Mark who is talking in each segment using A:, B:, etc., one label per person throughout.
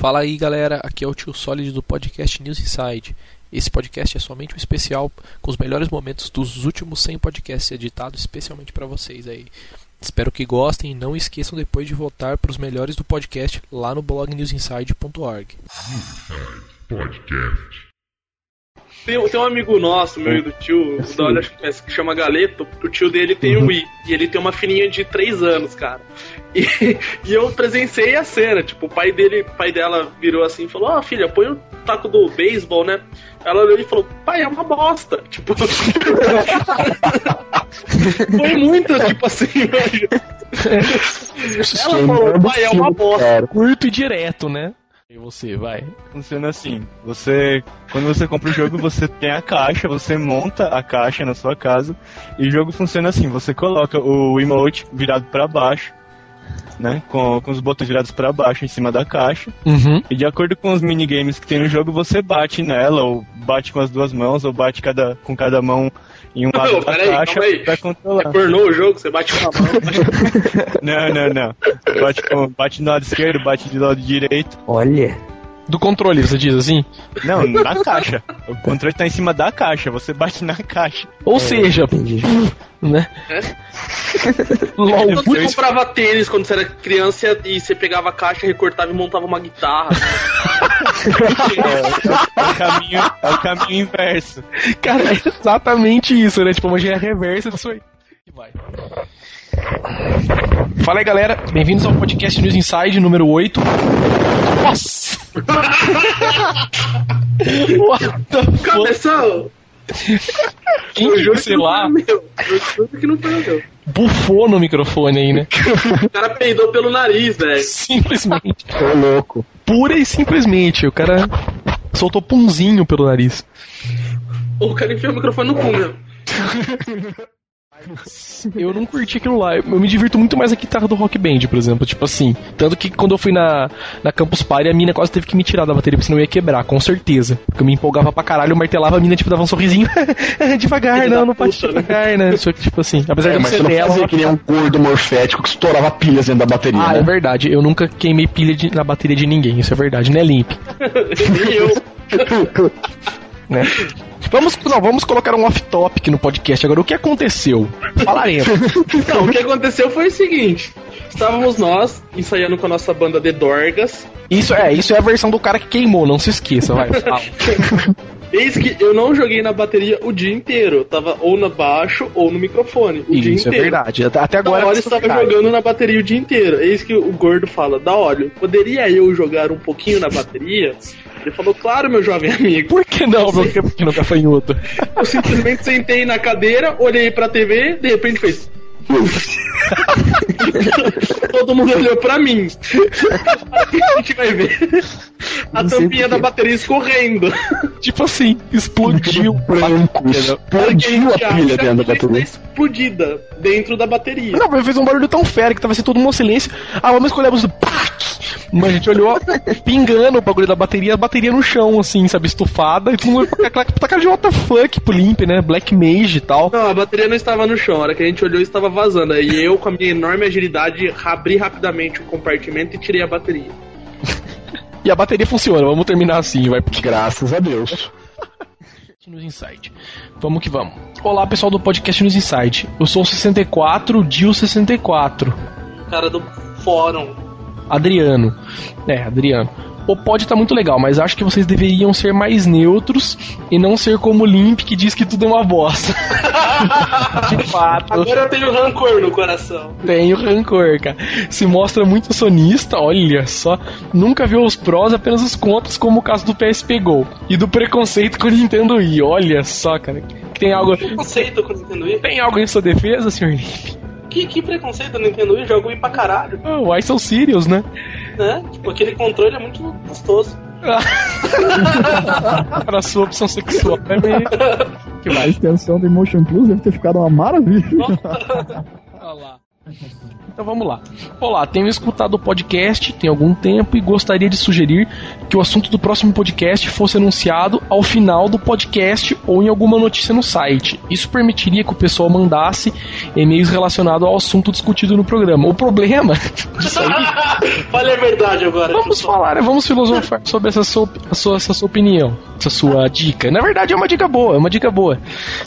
A: Fala aí galera, aqui é o tio Solid do podcast News Inside. Esse podcast é somente um especial com os melhores momentos dos últimos 100 podcasts editados especialmente para vocês aí. Espero que gostem e não esqueçam depois de votar para os melhores do podcast lá no blog newsinside.org.
B: Podcast.
C: Tem, tem um amigo nosso, meu e do tio, o da hora, acho que conhece, que chama Galeto. O tio dele tem um Wii. E ele tem uma filhinha de 3 anos, cara. E, e eu presenciei a cena. Tipo, o pai dele, o pai dela virou assim e falou: Ó, filha, põe o taco do beisebol, né? Ela olhou e falou: Pai, é uma bosta. Tipo. Foi muito, tipo assim. Ela falou: Pai, é uma bosta.
A: Curto e direto, né? E você, vai.
D: Funciona assim: você, quando você compra o jogo, você tem a caixa, você monta a caixa na sua casa e o jogo funciona assim: você coloca o emote virado para baixo, né, com, com os botões virados para baixo em cima da caixa
A: Uhum.
D: e de acordo com os minigames que tem no jogo, você bate nela ou bate com as duas mãos ou bate cada, com cada mão em um lado
C: Não,
D: da
C: peraí,
D: caixa
C: aí.
D: pra controlar.
C: É pornô o jogo, você bate com a mão.
D: Não, não, não. Bate, com, bate do lado esquerdo, bate do lado direito.
E: Olha.
A: Do controle, você diz assim?
D: Não, na caixa. O controle tá em cima da caixa, você bate na caixa.
A: Ou seja,
E: Entendi.
A: né?
C: É?
A: LOL,
C: você comprava tênis quando você era criança e você pegava a caixa, recortava e montava uma guitarra.
D: É, é o caminho, é o caminho inverso.
A: Cara, é exatamente isso, né? Tipo, uma engenharia reversa disso aí. E vai. Fala aí, galera. Bem-vindos ao podcast News Inside número 8. Nossa! What the fuck?
C: Cabeção!
A: Quem
C: Eu juro
A: sei
C: que
A: lá,
C: foi o meu. Eu juro que não foi meu.
A: bufou no microfone aí, né?
C: O cara peidou pelo nariz, velho.
A: Simplesmente.
E: Ô, louco.
A: Pura e simplesmente. O cara soltou punzinho pelo nariz.
C: O cara enfiou o microfone no cu, meu.
A: Eu não curti aquilo lá. Eu me divirto muito mais a guitarra do Rock Band, por exemplo. Tipo assim. Tanto que quando eu fui na, na Campus Party, a mina quase teve que me tirar da bateria, porque senão eu ia quebrar, com certeza. Porque eu me empolgava pra caralho, eu martelava, a mina tipo dava um sorrisinho. devagar, não, não pode
C: né?
A: devagar, né? Só que, tipo assim, apesar
F: É,
A: de
F: mas
A: ser
F: você não
A: dela.
F: fazia que nem um gordo morfético que estourava pilhas dentro da bateria,
A: Ah,
F: né?
A: é verdade. Eu nunca queimei pilha de- na bateria de ninguém. Isso é verdade, né, Limp?
C: E eu.
A: Né? Vamos, não, vamos colocar um off-topic no podcast agora. O que aconteceu? Falaremos.
C: Não, o que aconteceu foi o seguinte. Estávamos nós ensaiando com a nossa banda The Dorgas.
A: Isso é, isso é a versão do cara que queimou, não se esqueça, vai.
C: Eis que eu não joguei na bateria o dia inteiro. Eu tava ou no baixo ou no microfone. O dia
A: Isso é
C: inteiro.
A: verdade. Até até
C: Da
A: agora.
C: hora estava jogando na bateria o dia inteiro. Eis que o gordo fala: Da olha, poderia eu jogar um pouquinho na bateria? Ele falou: Claro, meu jovem amigo.
A: Por que não, meu pequeno gafanhoto?
C: Eu simplesmente sentei na cadeira, olhei pra TV, de repente fez. Todo mundo olhou pra mim. A gente vai ver a tampinha da bateria escorrendo.
A: Tipo assim, explodiu.
F: branco, explodiu a pilha dentro da bateria.
C: explodida dentro da bateria.
A: Não, mas fez um barulho tão fera que tava assim todo mundo no silêncio. Ah, vamos escolher a música. Pac! Mas a gente olhou pingando o bagulho da bateria, a bateria no chão, assim, sabe, estufada. E todo mundo com aquela cara de what the fuck pro Limp, né? Black Mage e tal.
C: Não, a bateria não estava no chão. A hora que a gente olhou, estava vazando. Aí eu, com a minha enorme agilidade, abri rapidamente o compartimento e tirei a bateria.
A: E a bateria funciona, vamos terminar assim, vai.
F: Graças a Deus.
A: News Insight. Vamos que vamos. Olá, pessoal do podcast News Insight. Eu sou o 64, Dio 64.
C: Cara do fórum.
A: Adriano. É, Adriano. O pod tá muito legal, mas acho que vocês deveriam ser mais neutros e não ser como o Limp que diz que tudo é uma bosta. De fato,
C: Agora eu tenho rancor no coração.
A: tenho rancor, cara. Se mostra muito sonista, olha só. Nunca viu os prós, apenas os contras, como o caso do PSP Go. E do preconceito com o Nintendo Wii, olha só, cara. Tem algo,
C: Preconceito com o Nintendo Wii?
A: tem algo em sua defesa, senhor Limp?
C: Que, que preconceito do Nintendo Wii? Jogo Wii pra caralho,
A: Oh, why so serious, né?
C: né? Tipo, aquele controle é muito gostoso.
A: Para a sua opção sexual é meio... Que
G: A extensão do Emotion Plus deve ter ficado uma maravilha.
A: Olha lá. Então vamos lá. Olá, tenho escutado o podcast tem algum tempo e gostaria de sugerir que o assunto do próximo podcast fosse anunciado ao final do podcast ou em alguma notícia no site. Isso permitiria que o pessoal mandasse e-mails relacionados ao assunto discutido no programa. O problema
C: Fale a verdade agora.
A: Vamos falar, né? vamos filosofar sobre essa sua, sua, essa sua opinião, essa sua dica. Na verdade, é uma dica boa, é uma dica boa.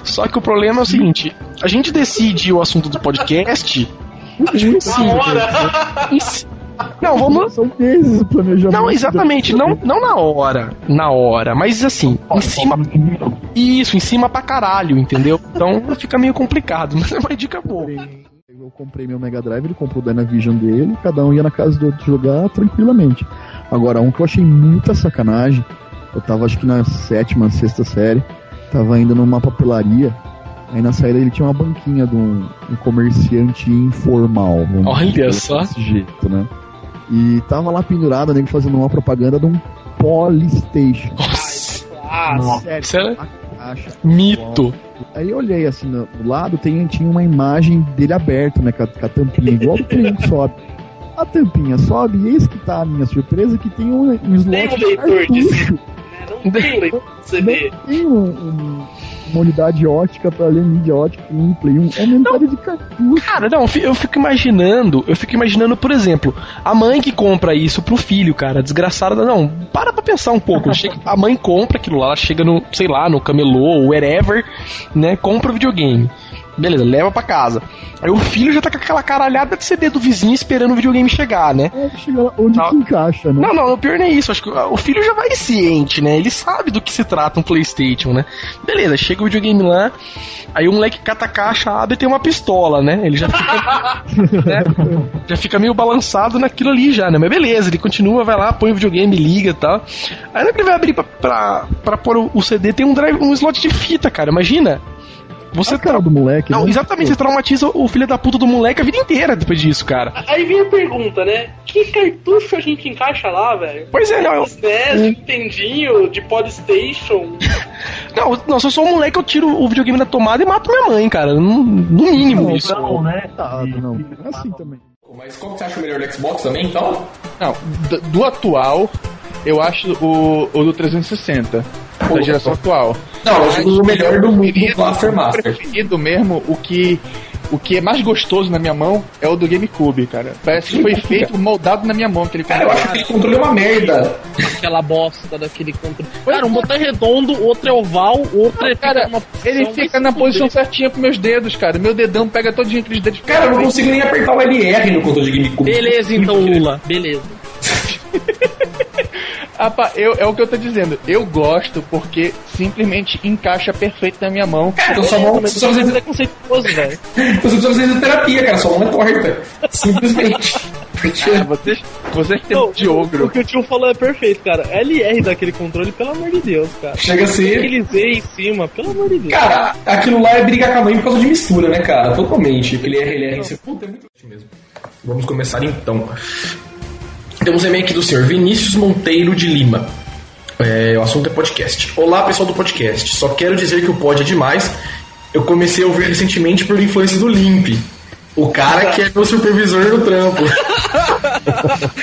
A: Só que o problema é o seguinte: a gente decide o assunto do podcast. Sim,
C: hora.
A: Não, vamos.
B: São meses o planejamento.
A: Não, exatamente, não, não na hora. Na hora, mas assim, em cima. Isso, em cima pra caralho, entendeu? Então fica meio complicado, mas é uma dica boa.
B: Eu comprei meu Mega Drive, ele comprou o Dynavision dele, cada um ia na casa do outro jogar tranquilamente. Agora, um que eu achei muita sacanagem, eu tava acho que na sétima, sexta série, tava indo numa papelaria, aí na saída ele tinha uma banquinha de um, um comerciante informal. vamos
A: Olha
B: dizer
A: só.
B: Desse jeito, né? E tava lá pendurado, nego fazendo uma propaganda de um Polystation.
A: Nossa,
C: Ah,
B: Sério,
A: isso é
B: a caixa.
A: mito.
B: Aí eu olhei assim no, do lado, tem, tinha uma imagem dele aberto, né? Com a, com a tampinha, igual 1 que sobe. A tampinha sobe, e eis que tá a minha surpresa que tem um, um slot
C: Tem um
B: de
C: leitor de
B: cartucho.
C: não tem leitor de CD.
B: Tem um, um- uma unidade ótica pra ler mídia ótica no Play 1. É uma unidade de cartucho.
A: Cara, não, eu fico imaginando, eu fico imaginando, por exemplo, a mãe que compra isso pro filho, cara, desgraçada, não, para pra pensar um pouco, chega- a mãe compra aquilo lá, ela chega no, sei lá, no camelô, ou wherever, né, compra o videogame. Beleza, leva pra casa. Aí o filho já tá com aquela caralhada de CD do vizinho esperando o videogame chegar, né?
B: É, chega lá onde
A: Não.
B: que encaixa, né?
A: Não, não, o pior não é isso. Acho que o filho já vai ciente, né? Ele sabe do que se trata um PlayStation, né? Beleza, chega o videogame lá, aí o moleque cata a caixa, abre e tem uma pistola, né? Ele já fica, né? já fica meio balançado naquilo ali já, né? Mas beleza, ele continua, vai lá, põe o videogame, liga e tal. Aí na hora que ele vai abrir pra, pra, pra pôr o- o CD, tem um, drive, um slot de fita, cara. Imagina. Você
B: a cara do moleque,
A: Não,
B: né?
A: exatamente, você traumatiza o filho da puta do moleque a vida inteira depois disso, cara.
C: Aí vem a pergunta, né? Que cartucho a gente encaixa lá, velho?
A: Pois é, não, eu,
C: SNES, de Nintendinho, de Polystation.
A: Não, não, se eu sou um moleque, eu tiro o videogame da tomada e mato minha mãe, cara. No, no mínimo isso.
F: né?
B: Tá, não. É assim também.
E: Mas qual que você acha o melhor do Xbox também, então?
D: Não, do, do atual, eu acho o, o do 360. Da geração atual.
E: Não, eu acho o melhor do, do Blaster Master.
D: preferido mesmo, o que, o que é mais gostoso na minha mão é o do GameCube, cara. Parece que foi feito, moldado na minha mão. Aquele
E: Cara, eu acho que aquele controle é uma merda.
G: aquela bosta daquele controle. Cara, um botão é redondo, outro é oval, o outro é
D: Cara, ele
G: posição,
D: fica na posição certinha pros meus dedos, cara. Meu dedão pega todinho aqueles dedos.
E: Cara, eu não consigo nem apertar o LR no controle de GameCube.
G: Beleza, então, Lula. Beleza.
D: Pá, eu, é o que eu tô dizendo. Eu gosto porque simplesmente encaixa perfeito na minha mão.
E: Cara, então sua mão
G: Mas
E: só
G: você
E: precisa,
G: é conceituoso, velho.
E: você precisa fazer terapia, cara. Sua mão é torta. Simplesmente.
D: Ah, Vocês, vocês têm
G: Não,
D: de
G: O
D: ogro.
G: que o tio falou é perfeito, cara. LR daquele controle, pelo amor de Deus, cara.
E: chega a ser.
G: Aquele Z em cima, pelo amor de Deus.
E: Cara, aquilo lá é brigar com a mãe por causa de mistura, né, cara? Totalmente. Aquele RLR em cima. Puta, é muito mesmo. Vamos começar então. Temos e-mail aqui do senhor Vinícius Monteiro de Lima. É, o assunto é podcast. Olá, pessoal do podcast. Só quero dizer que o pod é demais. Eu comecei a ouvir recentemente por influência do Limp. O cara que é meu supervisor no trampo.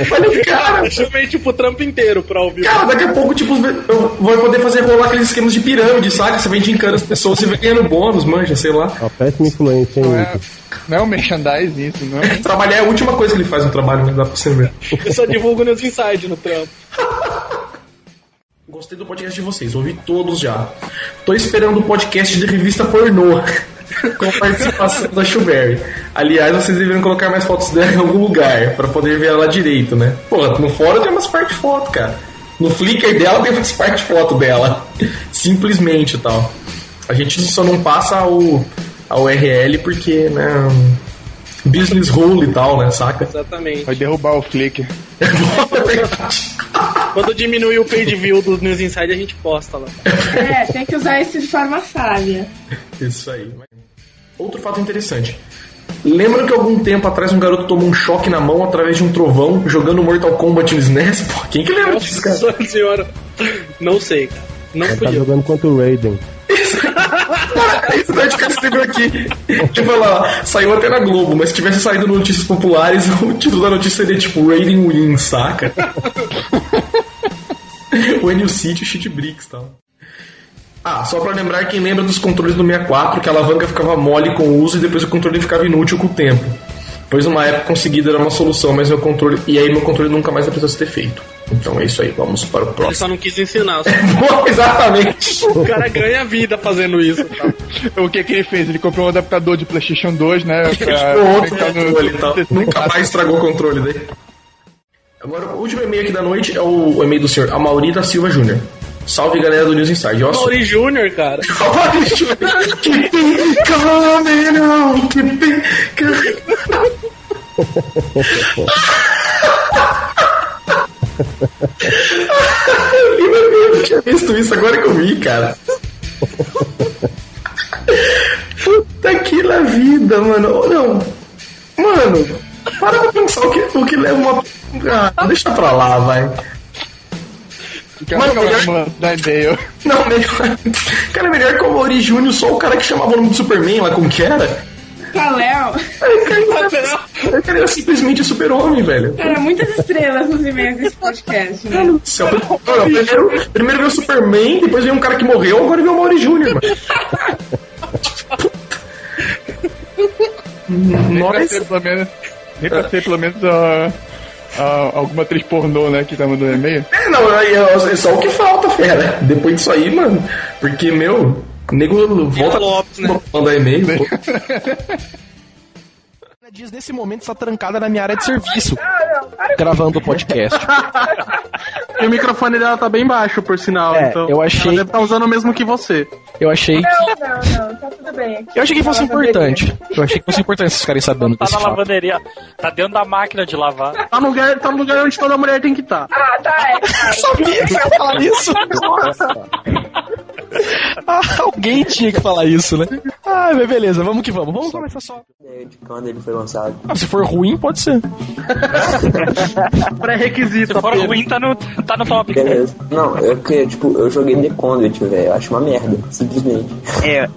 E: Falei, cara,
C: Eu chamei, tipo, o trampo inteiro pra ouvir.
E: Cara, daqui a pouco, tipo, eu vou poder fazer rolar aqueles esquemas de pirâmide, saca? Você vem indicando as pessoas, você vem ganhando bônus, manja, sei lá.
F: Uma péssima influência, hein,
D: Não é, não é um merchandising isso, não é?
E: Trabalhar é a última coisa que ele faz no trabalho, mas dá pra você ver.
C: Eu só divulgo nos inside no trampo.
E: Gostei do podcast de vocês, ouvi todos já. Tô esperando o podcast de revista pornô. Com participação da Shuberry. Aliás, vocês deveriam colocar mais fotos dela em algum lugar, pra poder ver ela direito, né? Pô, no fórum tem umas partes de foto, cara. No Flickr dela tem umas partes de foto dela. Simplesmente e tal. A gente só não passa o, a URL porque, né? Business rule e tal, né? Saca?
C: Exatamente.
D: Vai derrubar o Flickr.
E: É.
C: Quando diminuir o page view dos News Inside, a gente posta lá.
H: É, tem que usar isso de forma sábia.
E: Isso aí. Outro fato interessante. Lembra que algum tempo atrás um garoto tomou um choque na mão através de um trovão jogando Mortal Kombat no SNES? Pô, quem que lembra disso, cara?
C: Nossa senhora. Não sei, cara. Não
F: Ele
C: fui
F: tá
C: eu.
F: jogando contra o Raiden.
E: Esse Nerdcast escreveu aqui. Tipo, lá, saiu até na Globo, mas se tivesse saído no Notícias Populares, o título da notícia seria tipo Rating Win, saca? When you sit, shit bricks e tal. Ah, só pra lembrar quem lembra dos controles do 64, que a alavanca ficava mole com o uso e depois o controle ficava inútil com o tempo. Pois uma época conseguida era uma solução, mas meu controle. E aí meu controle nunca mais precisou ser feito. Então é isso aí, vamos para o
I: Ele
E: próximo.
I: só não quis ensinar. só-
E: Boa, Exatamente!
I: O cara ganha vida fazendo isso. Tá?
J: O que que ele fez? Ele comprou um adaptador de PlayStation 2, né? Pra
E: outro
J: no-
E: controle tal. Nunca mais estragou o controle daí. Agora, o último e-mail aqui da noite é o, o e-mail do senhor Amauri da Silva Júnior. Salve galera do News Inside. Ó,
I: Mauri Júnior, cara.
E: Amauri Júnior. Keep it coming on, keep it. Eu não tinha visto isso agora que eu vi, cara. Puta que la vida, mano. Não. Mano, para pra pensar o que, o que leva uma. Ah, deixa pra lá, vai.
J: Quero
E: Mano,
J: acabar
E: melhor-
J: mandar e-mail.
E: Não, melhor. Cara, melhor que o Mauri Júnior, só o cara que chamava o nome do Superman lá, como que era?
H: Kaléo.
E: O cara era simplesmente o super-homem, velho.
H: Cara, muitas estrelas nos e-mails desse podcast, né?
E: Mano céu. Primeiro, primeiro veio o Superman, depois veio um cara que morreu, agora veio o Mauri Júnior, mano.
J: Nem pra
E: Nós.
J: pelo menos, nem pra ter pelo menos a, a- alguma atriz pornô, né, que tá mandando e-mail.
E: É, não, aí é é só o que falta, fera. Depois disso aí, mano. Porque, meu, o nego volta
I: Lopes, né?
E: mandar e-mail.
A: Dias nesse momento está trancada na minha área de serviço, gravando o podcast.
C: E o microfone dela tá bem baixo, por sinal.
A: É,
C: então
A: eu achei-
C: Ela deve estar usando o mesmo que você.
A: Eu achei que,
H: Não, não, não, tá tudo bem.
A: eu achei que fosse importante. Eu achei que fosse importante vocês ficarem sabendo
K: Tá na
A: fato.
K: lavanderia. Tá dentro da máquina de lavar.
C: Tá no lugar, tá no lugar onde toda mulher tem que estar.
H: Ah, tá, é. Tá.
A: sabia que ia falar isso. Ah, alguém tinha que falar isso, né? Ah, mas beleza, vamos que vamos. Vamos começar só.
L: de quando ele foi lançado.
A: Ah, se for ruim, pode ser.
C: Pré-requisito.
K: Se for ruim, tá no, tá no top.
L: Beleza. Não, é porque, tipo, eu joguei The Conduit, velho. Eu acho uma merda, simplesmente.
K: É.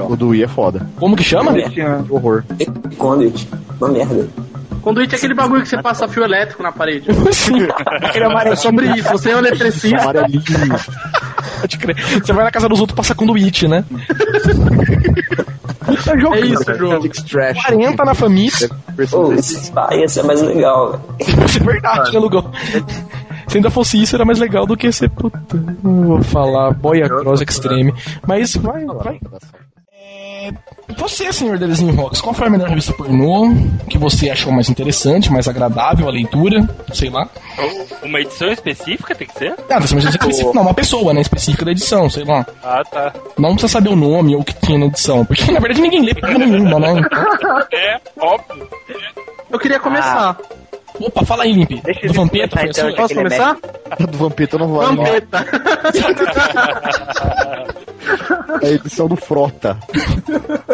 F: O do Wii é foda.
A: Como que chama?
F: Que horror.
L: The Conduit, uma merda.
C: Conduíte é aquele bagulho que você passa fio elétrico na parede.
A: Sim. Aquele amarelo
C: É sobre isso. Você é um eletricista.
F: Amarelinho.
A: Pode crer. Você vai na casa dos outros passa conduíte, né? Puta jogo.
C: É isso, jogo.
F: Trash.
A: 40 na família.
L: Pô, esse Spy ia ser mais legal, velho.
A: Isso é verdade, né, Lugão? Se ainda fosse isso, era mais legal do que ser. Puta, não vou falar Boy Across Extreme. Mas vai, vai. Você, senhor Delezinho Rocks, qual foi a melhor revista pornô que você achou mais interessante, mais agradável a leitura? Sei lá.
K: Uma edição específica tem que ser?
A: Ah, você mas específica, não, uma pessoa, né, específica da edição, sei lá.
K: Ah, tá.
A: Não precisa saber o nome ou o que tinha na edição, porque na verdade ninguém lê porra nenhuma, né?
K: É, óbvio.
C: Eu queria começar.
A: Opa, fala aí, Limpe.
M: Deixa
A: Do
M: eu
A: Vampeta,
M: começar, então?
C: Posso começar?
F: do Vampeta não vale. não.
C: Vampeta.
F: É a edição do Frota.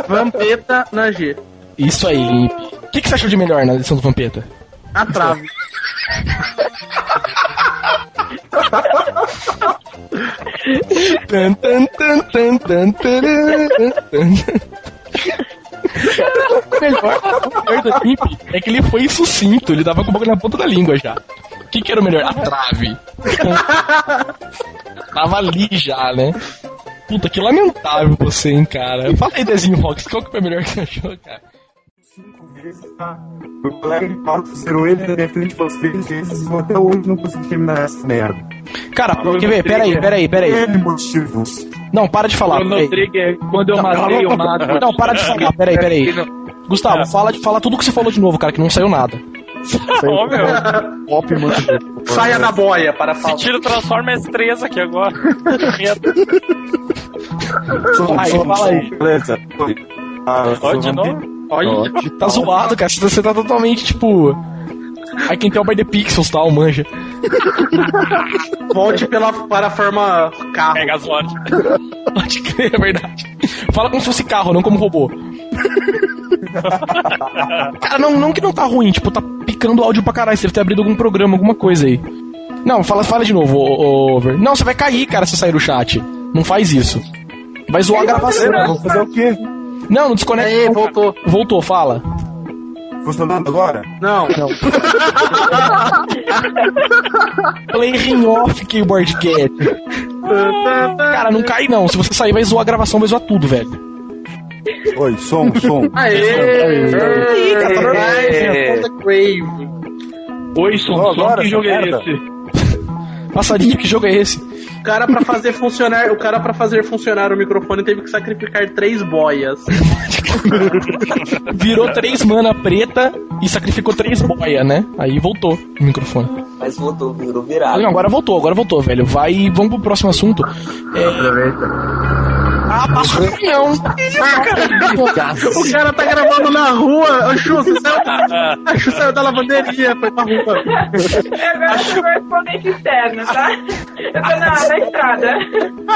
C: Vampeta na G.
A: Isso aí, Limpe. O que, que você achou de melhor na edição do Vampeta?
C: A trave.
A: Tan, tan, tan, tan, tan, taran, tan. O melhor, o melhor do Limpe é que ele foi sucinto, ele tava com o bagulho na ponta da língua já. O que, que era o melhor? A trave. tava ali já, né? Puta, que lamentável você, hein, cara. Fala aí, Dezinho Rocks, qual que foi o melhor que você achou, cara?
D: O colega de pauta zerou ele na minha frente umas três vezes e eu até hoje não consegui terminar essa merda.
A: Cara, quer ver? Peraí, peraí, peraí.
D: N motivos.
A: Não, para de falar.
N: Chrono. Trigger, quando eu matei o nada.
A: Não, para de falar, peraí, peraí. Gustavo, fala, de, fala tudo que você falou de novo, cara, que não saiu nada.
K: Ô, meu.
F: Pop, mano.
C: Saia da boia para
K: Se
C: falar.
K: tira Transformers 3 aqui agora. Medo.
A: Aí, fala aí.
D: Beleza. Ah,
K: de novo.
C: Olha,
A: Tá zoado, cara. Você tá totalmente, tipo. I can tell by the pixels, tal, manja.
C: volte pela, para a forma carro.
K: Megazord.
A: Pode crer, é verdade. Fala como se fosse carro, não como robô. Cara, não, não que não tá ruim, tipo, tá picando áudio pra caralho. Você deve ter abrido algum programa, alguma coisa aí. Não, fala, fala de novo, Over. Não, você vai cair, cara, se sair do chat. Não faz isso. Vai zoar a gravação.
O: Vamos fazer o quê?
A: Não, não desconecta.
P: Aí, voltou.
A: Voltou, fala.
O: Funcionando agora?
P: Não.
A: Não. Play ring off keyboard cat. Cara, não cai não. Se você sair, vai zoar a gravação, vai zoar tudo, velho.
O: Oi, som, som.
P: Aê!
A: Cara, tá normal.
P: Aê! Crave.
C: Oi, som,
O: Ó,
C: som,
O: agora,
C: que jogo é esse?
A: Passadinho, que jogo é esse?
P: O cara pra fazer funcionar, o cara para fazer funcionar o microfone teve que sacrificar três boias.
A: Virou três mana preta e sacrificou três boia, né? Aí voltou o microfone.
L: Mas voltou, virou virado.
A: não, agora voltou, agora voltou, velho. Vai, vamos pro próximo assunto. É... Ah, passa o caminhão.
P: O cara tá gravando na rua. Chu, você saiu, a Chu saiu da lavanderia, foi pra rua.
H: Eu agora sou correspondente externa, tá? Eu tô na, na estrada.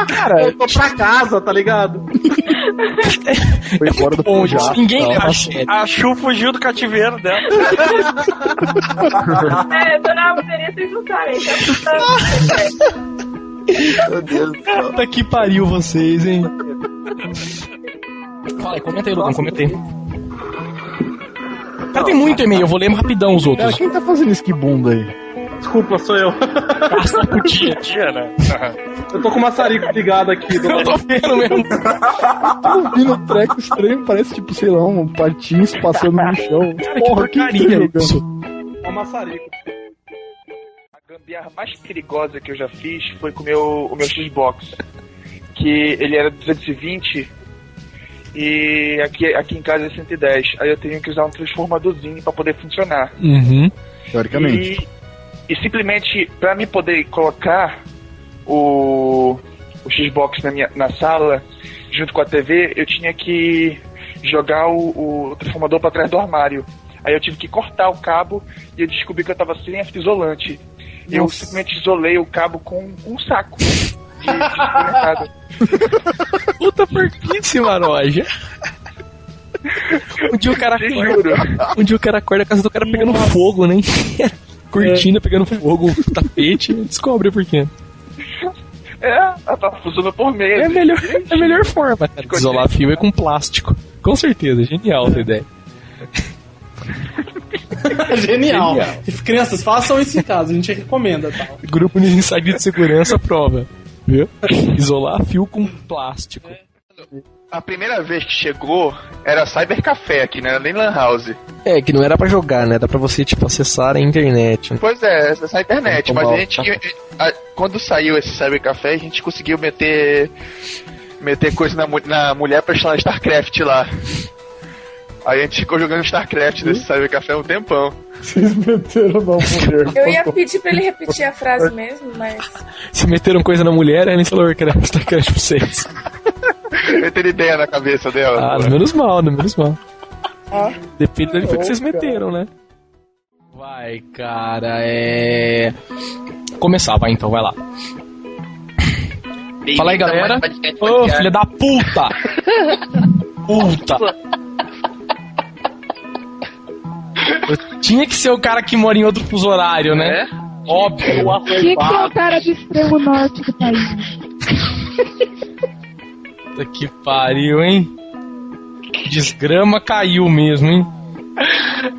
A: Cara,
P: Eu tô pra casa, tá ligado?
B: Foi fora do
A: Onde
B: projeto.
A: ninguém
B: tá?
A: acha.
K: A Chu fugiu do cativeiro dela.
H: É, eu tô na lavanderia, vocês não sabem. Então, tá...
L: Meu Deus do céu.
A: Puta que pariu vocês, hein? Fala aí, comenta aí, Logan, comenta aí. Cara, tem muito e-mail, eu vou ler rapidão os
B: Cara,
A: outros.
B: quem tá fazendo esse que bunda aí?
P: Desculpa, sou eu.
K: Passa pro dia a dia, né?
P: Eu tô com o maçarico ligado aqui. Do
A: Eu tô vendo mesmo.
B: Tô ouvindo um treco estranho, parece tipo, sei lá, um patins passando no chão. Porra, que
A: porcaria
B: jogando?
A: isso.
P: É o maçarico.
N: A gambiarra mais perigosa que eu já fiz foi com o meu, o meu Xbox. Que ele era 220 e aqui, aqui em casa é 110. Aí eu tenho que usar um transformadorzinho para poder funcionar.
A: Uhum.
B: Teoricamente.
N: E, e simplesmente para me poder colocar o, o Xbox na, minha, na sala junto com a TV, eu tinha que jogar o, o transformador para trás do armário. Aí eu tive que cortar o cabo e eu descobri que eu tava sem a fita isolante. E eu simplesmente isolei o cabo com um saco.
A: Puta porquice, maroja. Um dia o cara acorda.
N: juro.
A: Um dia o cara acorda a casa do cara pegando fogo, né? Cortina pegando fogo, tapete, descobre por quê.
N: É, ela tá funcionando por meio.
A: É a melhor, é a melhor forma, cara. de Isolar fio é com plástico. Com certeza, genial essa ideia.
P: Genial. Crianças, façam isso em casa, a gente recomenda, tá?
A: Grupo de ensaio de segurança prova. Viu? Isolar fio com plástico.
Q: A primeira vez que chegou era Cyber Café aqui, não era nem Lan House.
A: É, que não era pra jogar, né? Dá pra você, tipo, acessar a internet.
Q: Pois é, essa é a internet, mas a gente. a- quando saiu esse Cyber Café, a gente conseguiu meter. meter coisa na, na mulher pra instalar StarCraft lá. Aí a gente ficou jogando StarCraft nesse Cyber Café um tempão.
B: Vocês meteram na mulher.
H: Eu ia pedir pra ele repetir a frase mesmo, mas.
A: Se meteram coisa na mulher, aí ele falou que era StarCraft pra vocês.
Q: Eu tenho ideia na cabeça dela.
A: Ah, no menos mal, no menos mal.
B: Ah,
A: Depende do que vocês meteram, né? Vai, cara, é. Começar, vai então, vai lá. Fala aí, galera. Ô, filha da puta! Puta! Eu tinha que ser o cara que mora em outro fuso horário, né? Óbvio.
R: Tinha que ser o cara do extremo norte do país.
A: Puta que pariu, hein? Desgrama caiu mesmo, hein?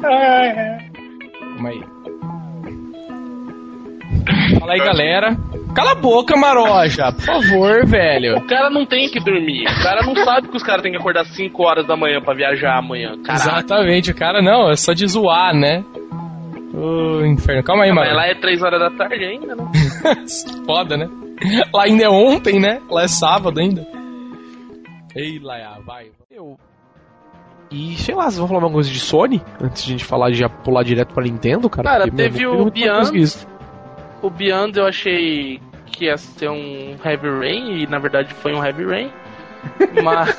A: Calma aí. Fala aí, galera. Cala a boca, Maroja. Por favor, velho.
C: O cara não tem que dormir. O cara não sabe que os caras têm que acordar 5 horas da manhã pra viajar amanhã. Caraca.
A: Exatamente, o cara não, é só de zoar, né? Ô, inferno. Calma aí,
C: Mas
A: mano.
C: lá é 3 horas da tarde ainda, né?
A: Foda, né? Lá ainda é ontem, né? Lá é sábado ainda. Ei, Laia, vai. Eu. E sei lá, vocês vão falar uma coisa de Sony? Antes de a gente falar de já pular direto pra Nintendo, cara?
C: Cara,
A: Porque, meu,
C: teve
A: não
C: o Beyond. O Beyond eu achei que ia ser um Heavy Rain e na verdade foi um Heavy Rain. Mas.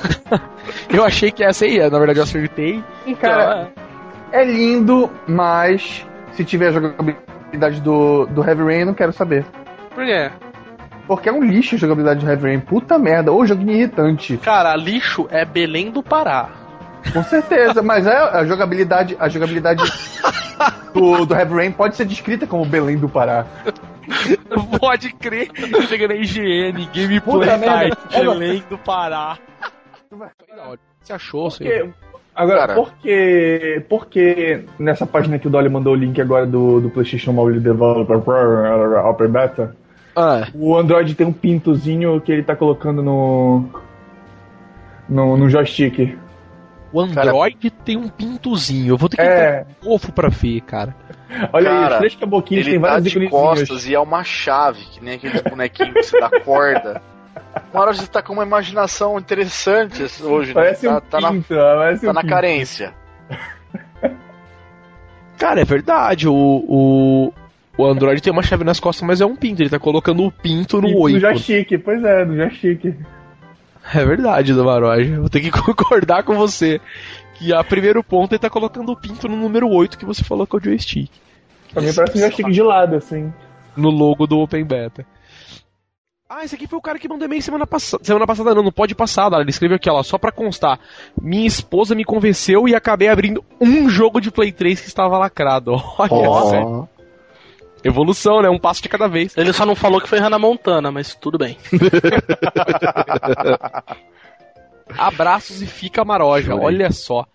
A: Eu achei que essa aí, na verdade eu acertei.
J: Cara, é lindo, mas se tiver a jogabilidade do, do Heavy Rain, eu não quero saber.
C: Por quê?
J: Porque é um lixo a jogabilidade do Heavy Rain. Puta merda, ô joguinho irritante.
C: Cara, lixo é Belém do Pará.
J: Com certeza, mas é a jogabilidade, a jogabilidade do, do Heavy Rain pode ser descrita como Belém do Pará.
A: Pode crer. Chega na IGN, Gameplay. Site, Belém do Pará. Você achou, senhor?
J: Agora,
A: Cara.
J: por que, por que nessa página que o Dolly mandou o link agora do, do PlayStation Mobile Developer Open Beta,
A: Ah.
J: o Android tem um pintozinho que ele tá colocando no. no, no joystick.
A: O Android tem um pintozinho. Eu vou ter que
J: É.
A: entrar no fofo pra ver, cara.
J: Olha aí,
S: Cara,
J: os três caboquinhos
S: ele
J: tem
S: tá
J: vários
S: de costas e é uma chave, que nem aqueles bonequinhos que você dá corda. Uma hora você tá com uma imaginação interessante hoje, né?
J: Parece
S: tá,
J: um
S: tá na,
J: pinto, parece
S: tá
J: um
S: na
J: pinto.
S: carência.
A: Cara, é verdade. O, o, o Android tem uma chave nas costas, mas é um pinto. Ele tá colocando o pinto no
J: Pinto
A: oi.
J: No joystick, pois é, no joystick.
A: É verdade, Damaroj. Vou ter que concordar com você. Que a primeiro ponto ele tá colocando o pinto no número 8 que você falou que é o joystick.
J: Pra mim parece um joystick de lado, assim.
A: No logo do Open Beta. Ah, esse aqui foi o cara que mandou e-mail semana passada. Semana passada não, no pode passada. Ele escreveu aqui, ó, só pra constar. Minha esposa me convenceu e acabei abrindo um jogo de Play 3 que estava lacrado. Olha
C: Ó.
A: só. Evolução, né? Um passo de cada vez.
C: Ele só não falou que foi Hannah Montana, mas tudo bem.
A: Abraços e fica maroja,
C: Chorei.
A: olha só.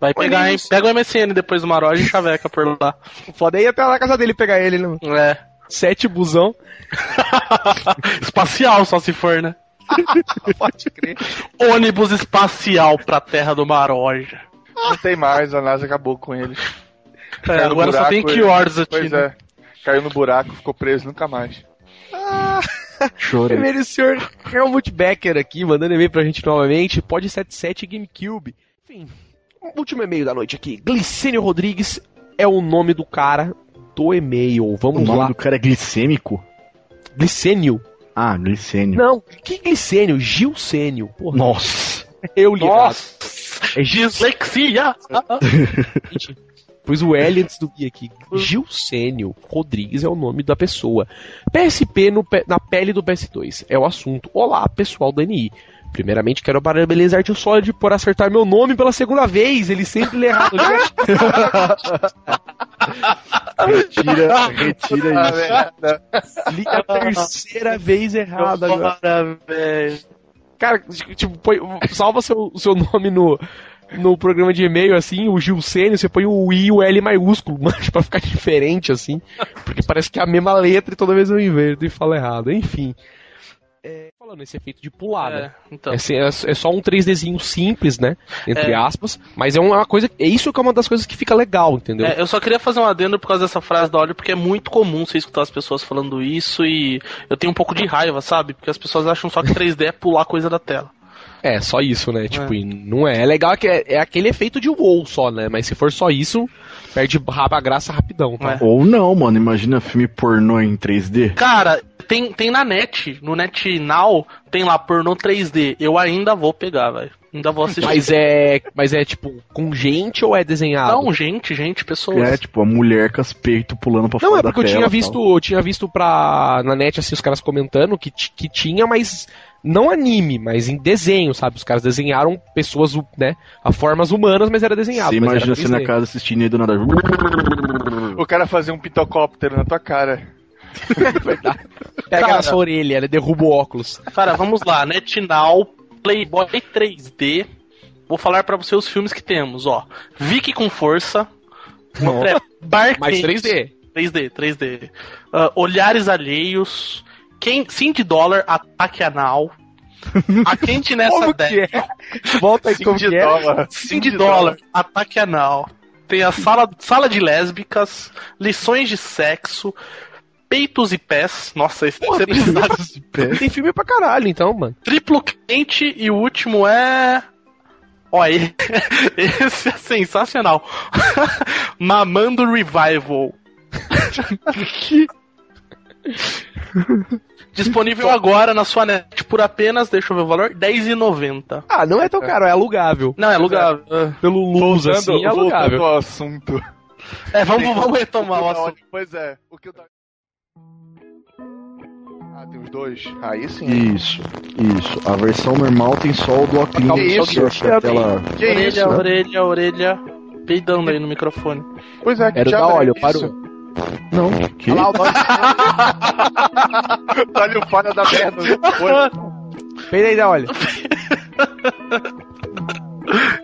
C: Vai pegar, hein? Pega o MSN depois do Maroja e chaveca por lá.
A: Foda aí até lá na casa dele pegar ele, né?
C: É.
A: Sete busão.
C: Espacial, só se for, né?
A: Pode crer.
C: Ônibus espacial pra terra do Maroja.
T: Não tem mais, a NASA acabou com ele.
C: É, agora só tem keywords
T: ele-
C: aqui,
T: Pois
C: né?
T: é. Caiu no buraco, ficou preso nunca mais.
F: Chorei.
A: Primeiro o senhor Helmut Becker aqui, mandando e-mail pra gente novamente. Pode 77 GameCube. Enfim, último e-mail da noite aqui. Glicênio Rodrigues é o nome do cara do e-mail.
F: O
A: Vamos
F: nome
A: lá.
F: do cara é glicêmico?
A: Glicênio.
F: Ah, glicênio.
A: Não, que glicênio? Gilcênio. Porra.
F: Nossa.
A: Eu li.
C: Nossa.
A: É
C: Dislexia.
A: Pus o L antes do I aqui. Gilcênio Rodrigues é o nome da pessoa. PSP no na pele do PS2 é o assunto. Olá, pessoal do NI. Primeiramente, quero parabenizar o Solid por acertar meu nome pela segunda vez. Ele sempre lê errado.
F: Retira, retira
T: Ah,
F: isso.
A: Li a terceira vez errado agora. Cara, tipo, põe- salva seu, seu nome no, no programa de e-mail, assim, o Gilcênio, você põe o I e o L maiúsculo, mas pra ficar diferente, assim. Porque parece que é a mesma letra e toda vez eu inverto e falo errado. Enfim. É, falando esse efeito de pular,
C: É,
A: né?
C: então.
A: É, assim, é- é só um 3Dzinho simples, né? Entre
C: É.
A: aspas. Mas é uma coisa. É isso que é uma das coisas que fica legal, entendeu?
C: É, eu só queria fazer um adendo por causa dessa frase da Olho, porque é muito comum você escutar as pessoas falando isso e eu tenho um pouco de raiva, sabe? Porque as pessoas acham só que 3D é pular coisa da tela.
A: É, só isso, né? Tipo,
C: É.
A: e não é. É legal que é, é aquele efeito de WoW só, né? Mas se for só isso, perde raba a graça rapidão, tá?
F: Ou não, mano. Imagina filme pornô em 3D.
C: Cara, tem, tem na net, no NetNow, tem lá pornô 3D. Eu ainda vou pegar, velho. Ainda vou assistir.
A: Mas é. Mas é tipo, com gente ou é desenhado?
C: Não, gente, gente, pessoas.
F: É, tipo, a mulher com as peitos pulando pra
A: Não,
F: fora
A: é porque
F: da
A: eu
F: tela.
A: tinha visto, eu tinha visto pra, na net, assim, os caras comentando que, que tinha, mas não anime, mas em desenho, sabe? Os caras desenharam pessoas, né, a formas humanas, mas era desenhado.
F: Você imagina você na
A: 3D.
F: casa assistindo e do nada.
T: O cara fazia um pitocóptero na tua cara.
A: Pega
C: Cara.
A: na sua orelha, ele derruba o óculos.
C: Cara, vamos lá, NetNow, Playboy 3D. Vou falar pra você os filmes que temos, ó. Vicky com força. É Bar
A: Mais
C: Quente.
A: 3D.
C: 3D, 3D. Ah, Olhares Alheios. Quem, Cindy Dollar, Ataque Anal. A quente nessa
A: Como que
C: década.
A: é? Volta aí, como que é?
T: dólar.
C: Cindy Dollar, Ataque Anal. Tem a sala, sala de lésbicas, lições de sexo, peitos e pés. Nossa, esse deve ser pesado.
A: Tem filme pra caralho, então, mano.
C: Triplo quente e o último é. Olha, esse é sensacional. Mamando Revival. Disponível agora na sua net por apenas, deixa eu ver o valor, R$10,90.
A: Ah, não é tão caro, é alugável.
C: Não, é alugável.
A: Pelo luz, assim, é alugável.
T: voltando ao assunto.
C: É, vamos, vamos retomar o assunto.
T: Pois é, o que eu tava...
F: Ah, tem os dois. Aí sim.
B: Isso, isso. A versão normal tem só o do óculos.
C: Que isso?
B: que é aquela...
F: Que
C: orelha,
F: isso?
C: orelha, orelha. Peidando aí no microfone.
F: Pois é, que
A: Era o da
F: é
A: parou.
F: isso?
B: Não, que?
F: Olha lá o nome. Olha o falha da merda.
A: Peida aí da olha.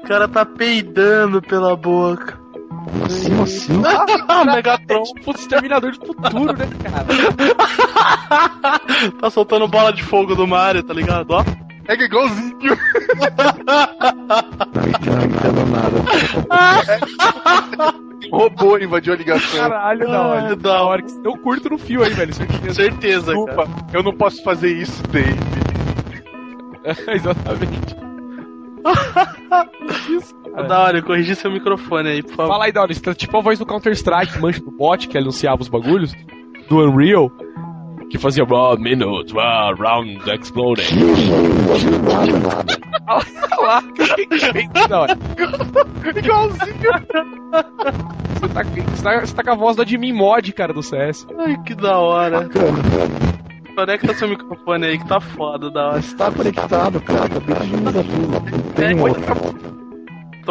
C: O cara tá peidando pela boca.
B: Assim, assim.
C: Ah, Megatron.
A: Tipo exterminador de futuro, né, cara?
C: tá soltando bola de fogo do Mario, tá ligado? Ó.
F: É que igualzinho.
B: Não entendo nada.
F: Robô invadiu a ligação.
A: Caralho, da hora. Da hora que eu curto no fio aí, velho. Certeza.
C: Certeza,
F: Desculpa, eu não posso fazer isso, Dave.
A: Exatamente. Isso, cara.
C: Da hora, corrigir seu microfone aí, por favor.
A: Fala aí, da hora. Isso tá tipo a voz do Counter-Strike, mancha do bot, que anunciava os bagulhos. Do Unreal. Que fazia raw minutes, raw round exploding. Olha lá, que fez da hora.
F: Igualzinho.
A: Você tá, você, tá, você tá com a voz do Admin Mod, cara, do CS.
C: Ai, que da hora. Conecta seu microfone aí que tá foda, da hora.
B: Está conectado, cara. Tá pedindo tudo. Tem um outro.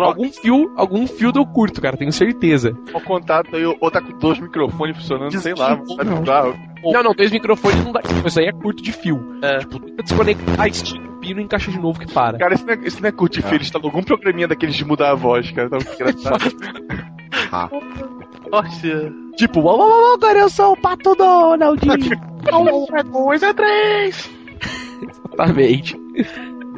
A: Algum fio, algum fio eu curto, cara, tenho certeza.
F: O contato aí, ou tá com dois microfones funcionando, sei lá, tá bizarro.
A: Não, não, dois microfones não dá. Isso aí é curto de fio.
C: É.
A: Tipo, tenta desconectar, estica o pino e encaixa de novo que para.
F: Cara, isso não é, isso não é curtir filho, instalou algum programinha daqueles de mudar a voz, cara. Tá muito engraçado.
C: Nossa.
A: Tipo, uau, uau, uau, agora eu sou o Pato Donald.
F: é dois, é três.
A: Exatamente.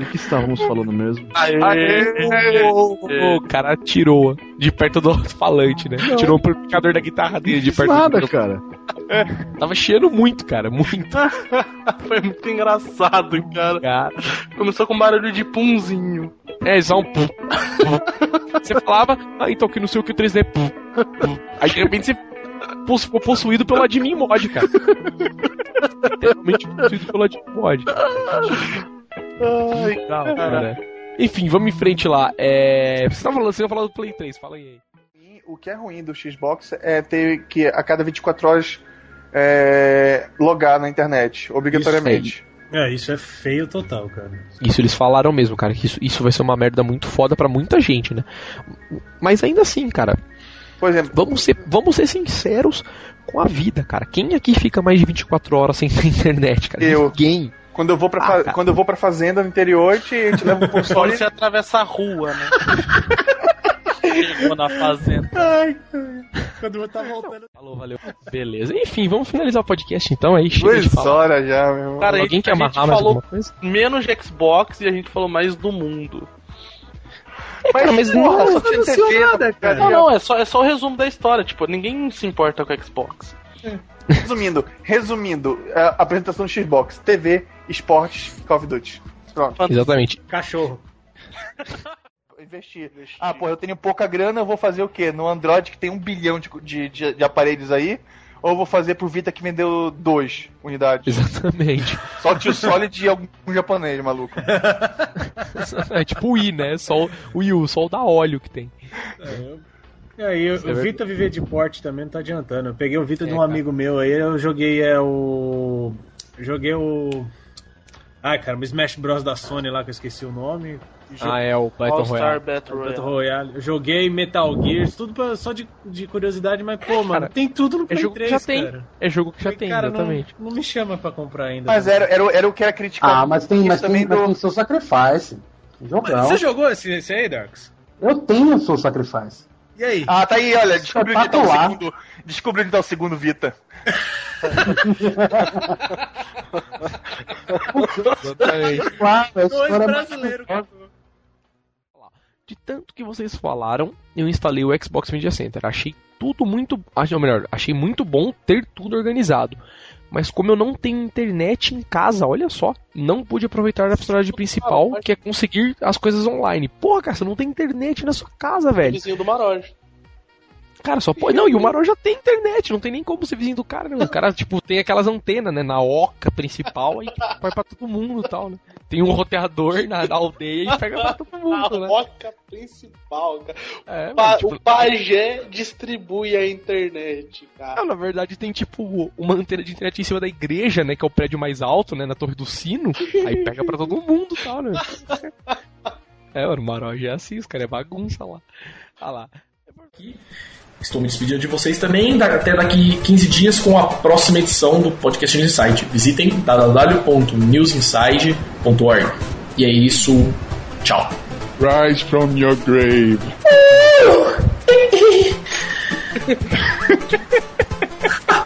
B: Do que estávamos falando mesmo?
C: Aê!
A: O, o cara tirou de perto do alto-falante, né? Tirou o amplificador da guitarra dele de perto
B: Nada,
A: do
B: cara.
A: Tava chiando muito, cara, muito.
C: Foi muito engraçado, cara.
A: Cara.
C: Começou com barulho de punzinho.
A: É, só um pum. Você falava, ah, então que não sei o que o 3D. Pum, pum. Aí de repente você poss- ficou possuído pelo admin mod, cara. Realmente possuído pelo admin mod.
C: Ai,
A: cara. Enfim, vamos em frente lá. É... Você tá falando, você ia falar do Play 3, fala aí.
J: O que é ruim do Xbox é ter que a cada 24 horas é, logar na internet, obrigatoriamente.
U: É, isso é feio total, cara.
A: Isso eles falaram mesmo, cara, que isso, isso vai ser uma merda muito foda pra muita gente, né? Mas ainda assim, cara.
J: Por exemplo,
A: vamos ser, vamos ser sinceros com a vida, cara. Quem aqui fica mais de 24 horas sem ter internet, cara?
J: Eu.
A: Ninguém.
J: Quando eu vou pra, fa- quando eu vou pra fazenda no interior, a gente, a gente leva um
C: Só
J: console.
C: você atravessa a rua, né? Chegou na fazenda.
U: Ai, quando eu tá voltando.
A: Falou, valeu. Beleza. Enfim, vamos finalizar o podcast então aí. Chega de
J: Duas
A: falar.
J: horas já, meu irmão.
C: Cara,
A: Alguém
C: a
A: quer
C: gente
A: amarrar mais
C: falou
A: alguma coisa?
C: menos de Xbox e a gente falou mais do mundo.
A: Cara, mas
J: porra,
A: não,
J: só tem
U: não
J: TV,
U: nada, cara.
C: Não, não, é só, é só o resumo da história. Tipo, ninguém se importa com o Xbox.
J: Resumindo, resumindo, a apresentação do Xbox, TV, esportes, Call of Duty. Pronto.
A: Exatamente.
U: Cachorro.
J: Investir. Ah, pô, eu tenho pouca grana, eu vou fazer o quê? No Android que tem um bilhão de, de, de- de aparelhos aí? Ou eu vou fazer pro Vita que vendeu dois unidades?
A: Exatamente.
J: Só o tio Solid e algum japonês, maluco.
A: É tipo o Wii, né? Só o o Wii U, só o da óleo que tem.
U: E
A: Isso é
U: o
A: verdade.
U: Vita viver de porte também não tá adiantando. Eu peguei o Vita de
A: É,
U: um
A: cara.
U: amigo meu aí, eu joguei é o. Joguei o. Ai, cara, o Smash Bros da Sony lá, que eu esqueci o nome.
A: Ah, é o Battle
C: All Star
A: Royale.
C: Battle Royale.
U: Battle Royale. Eu joguei Metal Gears, tudo pra- só de, de curiosidade, mas pô, mano, tem tudo no
A: É
U: Play
A: jogo que
U: 3,
A: já tem.
U: cara.
A: É jogo que já tem,
U: cara, não-
A: exatamente.
U: Não, me chama pra comprar ainda.
J: Mas era, era, era o que era criticado.
P: Ah, mas tem, mas tem,
J: também
P: mas
J: do-
P: tem Soul Sacrifice. Jogão.
U: Você jogou esse, esse aí, Darks?
P: Eu tenho Soul Sacrifice.
U: E aí?
J: Ah, tá aí, olha, descobriu onde tá o segundo. Descobriu onde tá o segundo Vita.
A: Exatamente.
P: Claro, a
U: Dois
P: é
U: brasileiros.
A: De tanto que vocês falaram, eu instalei o Xbox Media Center. Achei tudo muito. Achei, ou melhor, achei muito bom ter tudo organizado. Mas como eu não tenho internet em casa, olha só, não pude aproveitar a personagem principal, que é conseguir as coisas online. Porra, cara, você não tem internet na sua casa, velho.
C: Vizinho do Maroja.
A: Cara, só pode. Não, e o Maró já tem internet, não tem nem como ser vizinho do cara, né? O cara, tipo, tem aquelas antenas, né? Na oca principal, aí vai pra todo mundo e tal, né? Tem um roteador na, na aldeia e pega pra todo mundo,
C: a
A: né?
C: roca principal, cara.
A: É,
C: O pa-
A: mano, tipo-
C: O pajé distribui a internet, cara.
A: Não, na verdade tem tipo uma antena de internet em cima da igreja, né? Que é o prédio mais alto, né? Na Torre do Sino. Aí pega pra todo mundo e tal, né? É, mano, o Maró já é assim, os caras é bagunça lá. Olha lá.
E: Estou me despedindo de vocês também. Até daqui 15 dias com a próxima edição do Podcast News Inside. Visitem www.newsinside.org. E é isso. Tchau.
V: Rise from your grave.